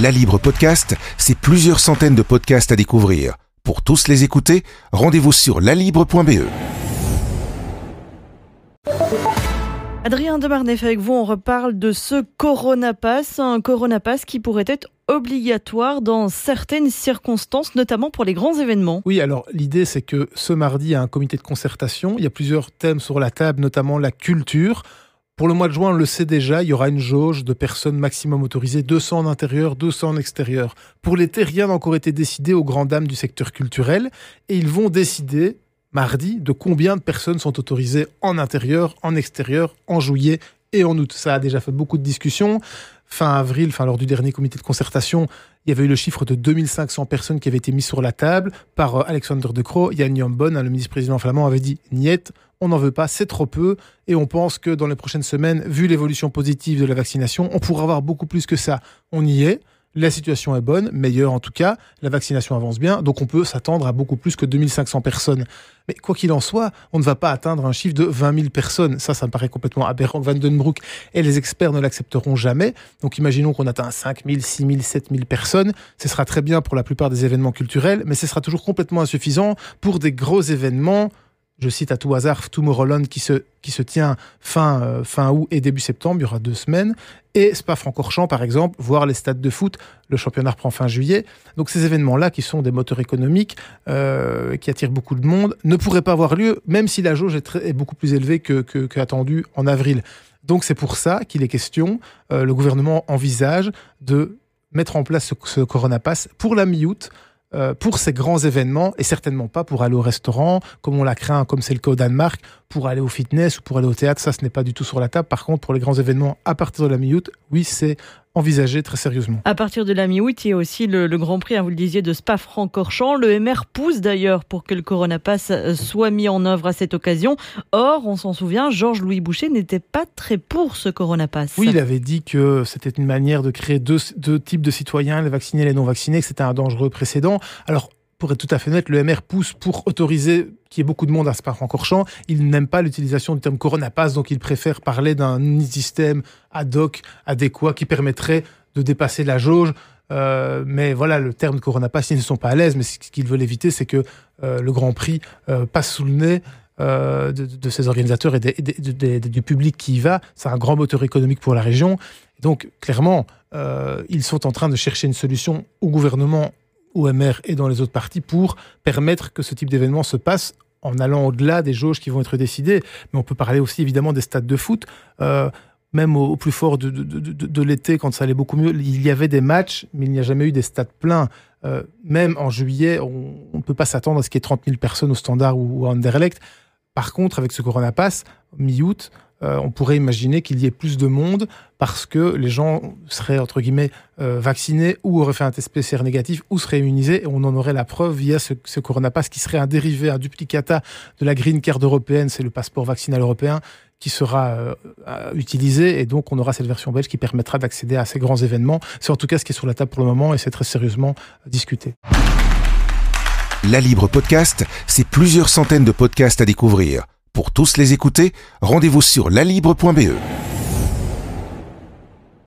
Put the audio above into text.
La Libre Podcast, c'est plusieurs centaines de podcasts à découvrir. Pour tous les écouter, rendez-vous sur lalibre.be. Adrien Demarnef, avec vous, on reparle de ce Corona Pass, un Corona Pass qui pourrait être obligatoire dans certaines circonstances, notamment pour les grands événements. Oui, alors l'idée c'est que ce mardi, il y a un comité de concertation, il y a plusieurs thèmes sur la table, notamment la culture. Pour le mois de juin, on le sait déjà, il y aura une jauge de personnes maximum autorisées, 200 en intérieur, 200 en extérieur. Pour l'été, rien n'a encore été décidé aux grandes dames du secteur culturel et ils vont décider mardi de combien de personnes sont autorisées en intérieur, en extérieur, en juillet et en août. Ça a déjà fait beaucoup de discussions fin avril, fin lors du dernier comité de concertation, il y avait eu le chiffre de 2500 personnes qui avaient été mises sur la table par euh, Alexander De Croo. Yann Jambon, hein, le ministre-président flamand, avait dit Niet, on n'en veut pas, c'est trop peu. Et on pense que dans les prochaines semaines, vu l'évolution positive de la vaccination, on pourra avoir beaucoup plus que ça. On y est. La situation est bonne, meilleure en tout cas, la vaccination avance bien, donc on peut s'attendre à beaucoup plus que 2500 personnes. Mais quoi qu'il en soit, on ne va pas atteindre un chiffre de 20 000 personnes. Ça, ça me paraît complètement aberrant. Van Den Broek et les experts ne l'accepteront jamais. Donc imaginons qu'on atteint 5 000, 6 000, 7 000 personnes. Ce sera très bien pour la plupart des événements culturels, mais ce sera toujours complètement insuffisant pour des gros événements je cite à tout hasard Tomorrowland qui se, qui se tient fin, euh, fin août et début septembre, il y aura deux semaines, et Spa-Francorchamps par exemple, voire les stades de foot, le championnat reprend fin juillet. Donc ces événements-là, qui sont des moteurs économiques, euh, qui attirent beaucoup de monde, ne pourraient pas avoir lieu, même si la jauge est, est beaucoup plus élevée que, que, que en avril. Donc c'est pour ça qu'il est question, euh, le gouvernement envisage de mettre en place ce, ce Corona Pass pour la mi-août, pour ces grands événements et certainement pas pour aller au restaurant, comme on l'a craint, comme c'est le cas au Danemark, pour aller au fitness ou pour aller au théâtre. Ça, ce n'est pas du tout sur la table. Par contre, pour les grands événements à partir de la mi-août, oui, c'est envisagé très sérieusement. À partir de la mi-août, il y a aussi le, le Grand Prix, hein, vous le disiez, de Spa-Francorchamps. Le MR pousse d'ailleurs pour que le Corona Pass euh, soit mis en œuvre à cette occasion. Or, on s'en souvient, Georges-Louis Boucher n'était pas très pour ce Corona Pass. Oui, il avait dit que c'était une manière de créer deux, deux types de citoyens, les vaccinés et les non vaccinés, que c'était un dangereux précédent. Alors, pour être tout à fait honnête, le MR pousse pour autoriser qu'il y ait beaucoup de monde à Spa-Francorchamps. Il n'aime pas l'utilisation du terme Corona Pass, donc il préfère parler d'un système ad hoc, adéquat, qui permettrait de dépasser la jauge. Euh, mais voilà, le terme Corona Pass, ils ne sont pas à l'aise, mais ce qu'ils veulent éviter, c'est que euh, le Grand Prix euh, passe sous le nez de, ces organisateurs et du public qui y va. C'est un grand moteur économique pour la région. Donc, clairement, ils sont en train de chercher une solution au gouvernement OMR et dans les autres parties pour permettre que ce type d'événement se passe en allant au-delà des jauges qui vont être décidées. Mais on peut parler aussi évidemment des stades de foot. Euh, même au, plus fort de, de, de, l'été, quand ça allait beaucoup mieux, il y avait des matchs, mais il n'y a jamais eu des stades pleins. Euh, même en juillet, on ne peut pas s'attendre à ce qu'il y ait 30 000 personnes au standard ou, ou à Anderlecht. Par contre, avec ce Corona Pass, mi-août, euh, on pourrait imaginer qu'il y ait plus de monde parce que les gens seraient, entre guillemets, euh, vaccinés ou auraient fait un test PCR négatif ou seraient immunisés et on en aurait la preuve via ce, ce Corona Pass qui serait un dérivé, un duplicata de la Green Card européenne, c'est le passeport vaccinal européen qui sera euh, utilisé et donc on aura cette version belge qui permettra d'accéder à ces grands événements. C'est en tout cas ce qui est sur la table pour le moment et c'est très sérieusement discuté. La Libre Podcast, c'est plusieurs centaines de podcasts à découvrir. Pour tous les écouter, rendez-vous sur lalibre.be.